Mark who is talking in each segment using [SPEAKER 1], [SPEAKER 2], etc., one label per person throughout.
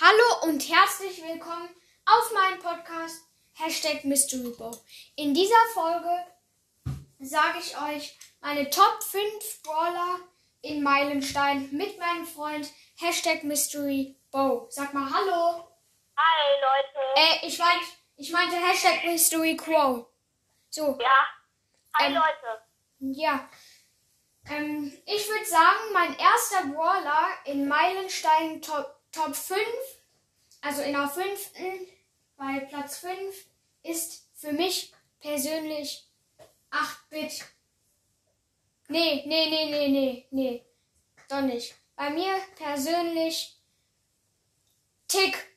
[SPEAKER 1] Hallo und herzlich willkommen auf meinem Podcast Hashtag Mystery. In dieser Folge sage ich euch meine Top 5 Brawler in Meilenstein mit meinem Freund Hashtag Mystery Bow. Sag mal Hallo.
[SPEAKER 2] Hi Leute.
[SPEAKER 1] Äh, ich meinte, ich meinte Hashtag Mystery Crow. So,
[SPEAKER 2] Ja. Hi
[SPEAKER 1] Ähm,
[SPEAKER 2] Leute.
[SPEAKER 1] ja. Ähm, ich würde sagen, mein erster Brawler in Meilenstein Top, Top 5, also in der fünften, bei Platz 5, ist für mich persönlich 8-Bit. Nee, nee, nee, nee, nee, nee. Doch nicht. Bei mir persönlich Tick.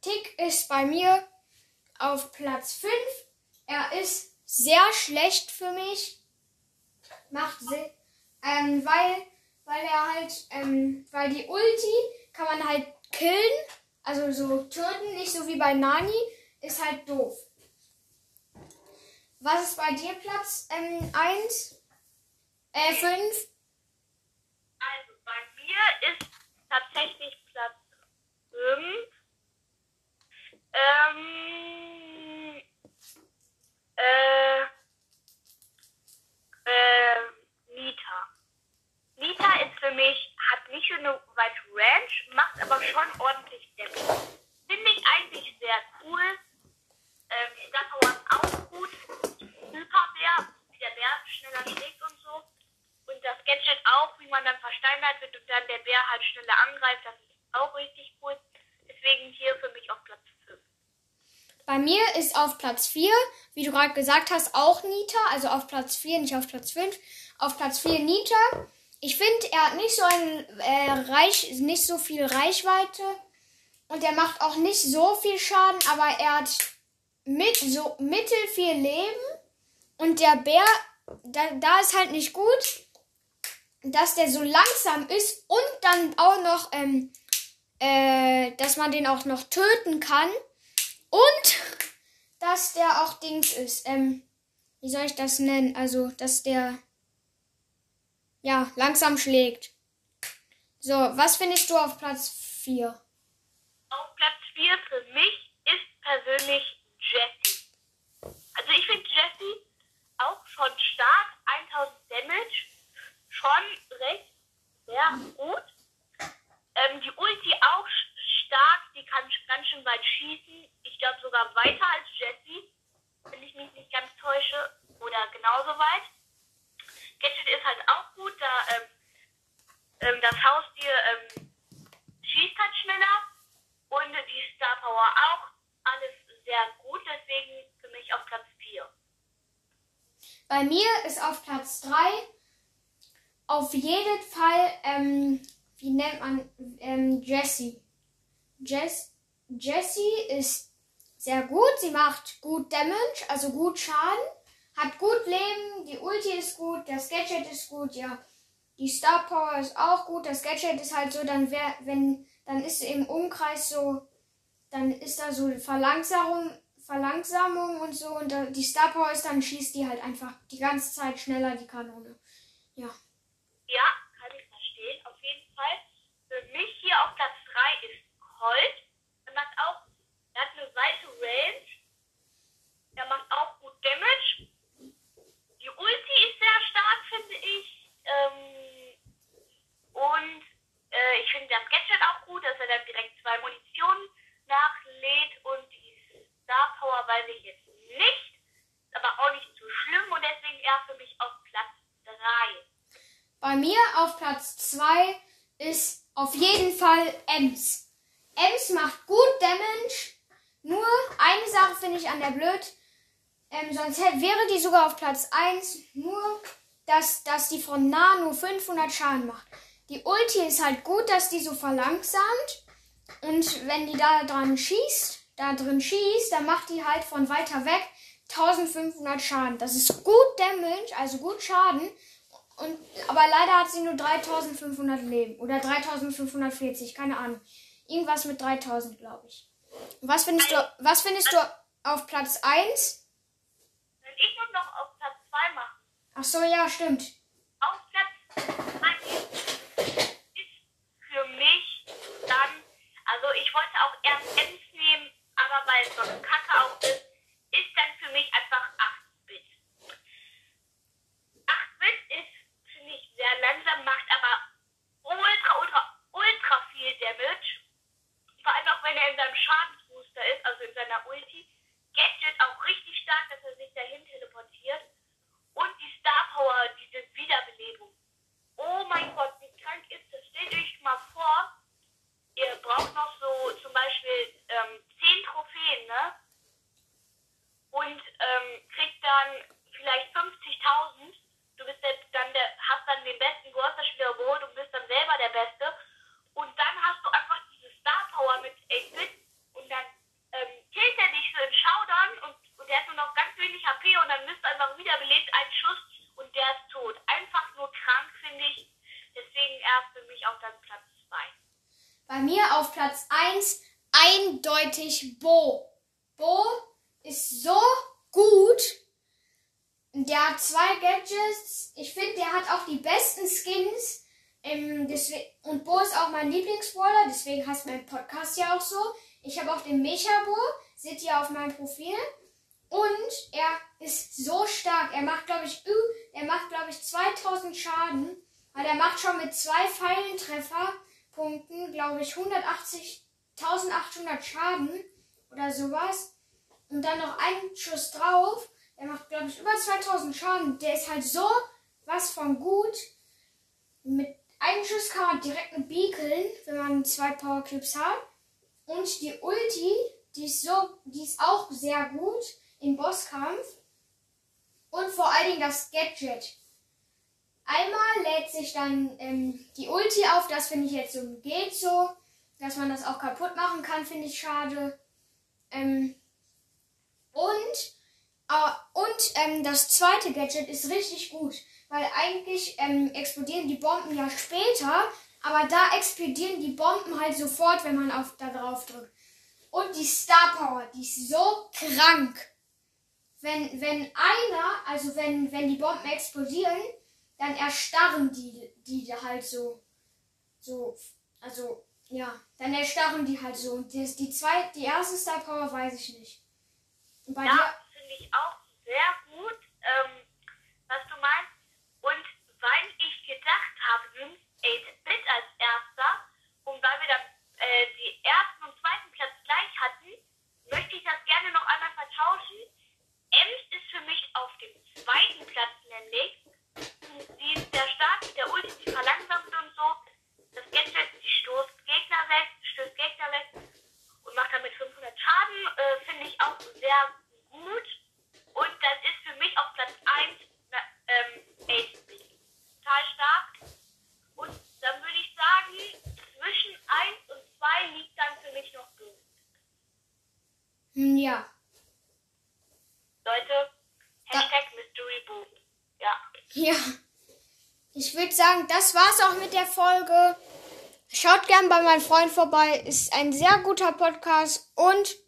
[SPEAKER 1] Tick ist bei mir auf Platz 5. Er ist sehr schlecht für mich. Macht Sinn. Ähm, weil, weil er halt, ähm, weil die Ulti kann man halt killen, also so töten, nicht so wie bei Nani, ist halt doof. Was ist bei dir Platz 1? äh, 5?
[SPEAKER 2] Also bei mir ist tatsächlich Platz 5. Ähm, versteinert wird und dann der Bär halt schneller angreift, das ist auch richtig cool. Deswegen hier für mich auf Platz 5.
[SPEAKER 1] Bei mir ist auf Platz 4, wie du gerade gesagt hast, auch Nita. Also auf Platz 4, nicht auf Platz 5. Auf Platz 4 Nita. Ich finde, er hat nicht so ein äh, Reich, nicht so viel Reichweite. Und er macht auch nicht so viel Schaden, aber er hat mit so mittel viel Leben. Und der Bär, da, da ist halt nicht gut, dass der so langsam ist und dann auch noch, ähm, äh, dass man den auch noch töten kann. Und dass der auch Dings ist. Ähm, wie soll ich das nennen? Also, dass der ja langsam schlägt. So, was findest du auf Platz 4?
[SPEAKER 2] Auf Platz 4 für mich ist persönlich Jessie. Also ich finde Jessie auch schon stark, 1000 Damage, schon recht sehr gut. Ähm, die Ulti auch stark, die kann ganz schön weit schießen. Ich glaube sogar weiter als Jessie, wenn ich mich nicht ganz täusche. Oder genauso weit. Gadget ist halt auch gut, da ähm, ähm, das Haustier ähm, schießt halt schneller und die Star Power auch. Alles sehr gut, deswegen für mich auf Platz 4.
[SPEAKER 1] Bei mir ist auf Platz 3 auf jeden Fall, ähm, wie nennt man, ähm, Jessie. Jess, Jessie ist sehr gut, sie macht gut Damage, also gut Schaden, hat gut Leben, die Ulti ist gut, das Gadget ist gut, ja. Die Star Power ist auch gut, das Gadget ist halt so, dann wär, wenn, dann ist im Umkreis so, dann ist da so Verlangsamung, Verlangsamung und so und die Star Power ist dann schießt die halt einfach die ganze Zeit schneller die Kanone. Ja.
[SPEAKER 2] Ja, kann ich verstehen, auf jeden Fall. Für mich hier auf Platz 3 ist Colt. Er macht auch, er hat eine weite Range. Er macht auch gut Damage. Die Ulti ist sehr stark, finde ich. Ähm, und äh, ich finde das Gadget auch gut, dass er dann direkt zwei Munitionen nachlädt und die Star Power weiß ich jetzt nicht. Ist aber auch nicht so schlimm und deswegen er für mich auf Platz 3.
[SPEAKER 1] Bei mir auf Platz 2 ist auf jeden Fall Ems. Ems macht gut Damage. Nur eine Sache finde ich an der blöd. Ähm, sonst wäre die sogar auf Platz 1. Nur, dass, dass die von nah nur 500 Schaden macht. Die Ulti ist halt gut, dass die so verlangsamt. Und wenn die da dran schießt, da drin schießt, dann macht die halt von weiter weg 1500 Schaden. Das ist gut Damage, also gut Schaden. Und, aber leider hat sie nur 3500 Leben. Oder 3540, keine Ahnung. Irgendwas mit 3000, glaube ich. Was findest du, was findest du auf Platz 1?
[SPEAKER 2] Wenn ich muss noch auf Platz 2 machen.
[SPEAKER 1] Ach so, ja, stimmt.
[SPEAKER 2] Auf Platz 1 ist für mich dann wollte auch erst Ems nehmen, aber weil es so eine Kacke auch ist dann für mich einfach 8-Bit. 8-Bit ist, finde ich, sehr langsam, macht aber ultra, ultra, ultra viel Damage. Vor allem auch wenn er in seinem Schadensbooster ist, also in seiner Ulti. Gadget auch richtig stark, dass er sich dahin teleportiert. Und die Star Power, diese Wiederbelebung. Oh mein Gott, wie krank ist das? Stellt euch mal vor, ihr braucht noch so zum Beispiel ähm, 10 Trophäen, ne? Und ähm, kriegt dann vielleicht 50.000. Du bist jetzt dann der, hast dann den besten Großer-Spieler geholt und bist dann selber der Beste. Und dann hast du einfach diese Star Power mit 8-Bit und dann ähm, killt er dich so in Showdown und, und der hat nur noch ganz wenig HP und dann bist du einfach einen Schuss und der ist tot. Einfach nur krank, finde ich. Deswegen er für mich auf dann Platz 2.
[SPEAKER 1] Bei mir auf Platz 1 eindeutig Bo. Bo ist so gut. Der hat zwei Gadgets. Ich finde, der hat auch die besten Skins. Ähm, und Bo ist auch mein Lieblingsbrawler, deswegen heißt mein Podcast ja auch so. Ich habe auch den Mecha-Bo, seht ihr auf meinem Profil. Und er ist so stark. Er macht, glaube ich, er macht, glaube ich, 2000 Schaden. Weil er macht schon mit zwei Pfeilentrefferpunkten, glaube ich, 180, 1800 Schaden oder sowas. Und dann noch einen Schuss drauf. Er macht, glaube ich, über 2000 Schaden. Der ist halt so was von gut. Mit einem Schuss kann man direkt eine beakeln, wenn man zwei Power Cubes hat. Und die Ulti, die ist so, die ist auch sehr gut im Bosskampf. Und vor allen Dingen das Gadget. Einmal lädt sich dann ähm, die Ulti auf, das finde ich jetzt so geht so. Dass man das auch kaputt machen kann, finde ich schade. Ähm, und äh, und ähm, das zweite Gadget ist richtig gut, weil eigentlich ähm, explodieren die Bomben ja später, aber da explodieren die Bomben halt sofort, wenn man auf, da drauf drückt. Und die Star Power, die ist so krank. Wenn, wenn einer, also wenn, wenn die Bomben explodieren, dann erstarren die, die halt so, so, also, ja, dann erstarren die halt so. Und das, die zweite, die erste Star Power weiß ich nicht.
[SPEAKER 2] Bei ja, finde ich auch sehr gut, ähm, was du meinst. Und weil ich gedacht habe, nimmst 8-Bit als erster und weil wir dann äh, die ersten und zweiten Platz gleich hatten, möchte ich das gerne noch einmal vertauschen. Ems ist für mich auf dem zweiten Platz nämlich. Sie ist sehr stark, der Ulti, die verlangsamt und so. Das Gadget, die stoßt Gegner weg, stößt Gegner weg und macht damit 500 Schaden. Äh, Finde ich auch sehr gut. Und das ist für mich auf Platz 1 ähm, 8 Total stark. Und dann würde ich sagen, zwischen 1 und 2 liegt dann für mich noch Boost.
[SPEAKER 1] Hm, ja.
[SPEAKER 2] Leute, Hashtag da Mystery Boost. Ja.
[SPEAKER 1] Ja. Ich würde sagen, das war's auch mit der Folge. Schaut gern bei meinem Freund vorbei. Ist ein sehr guter Podcast und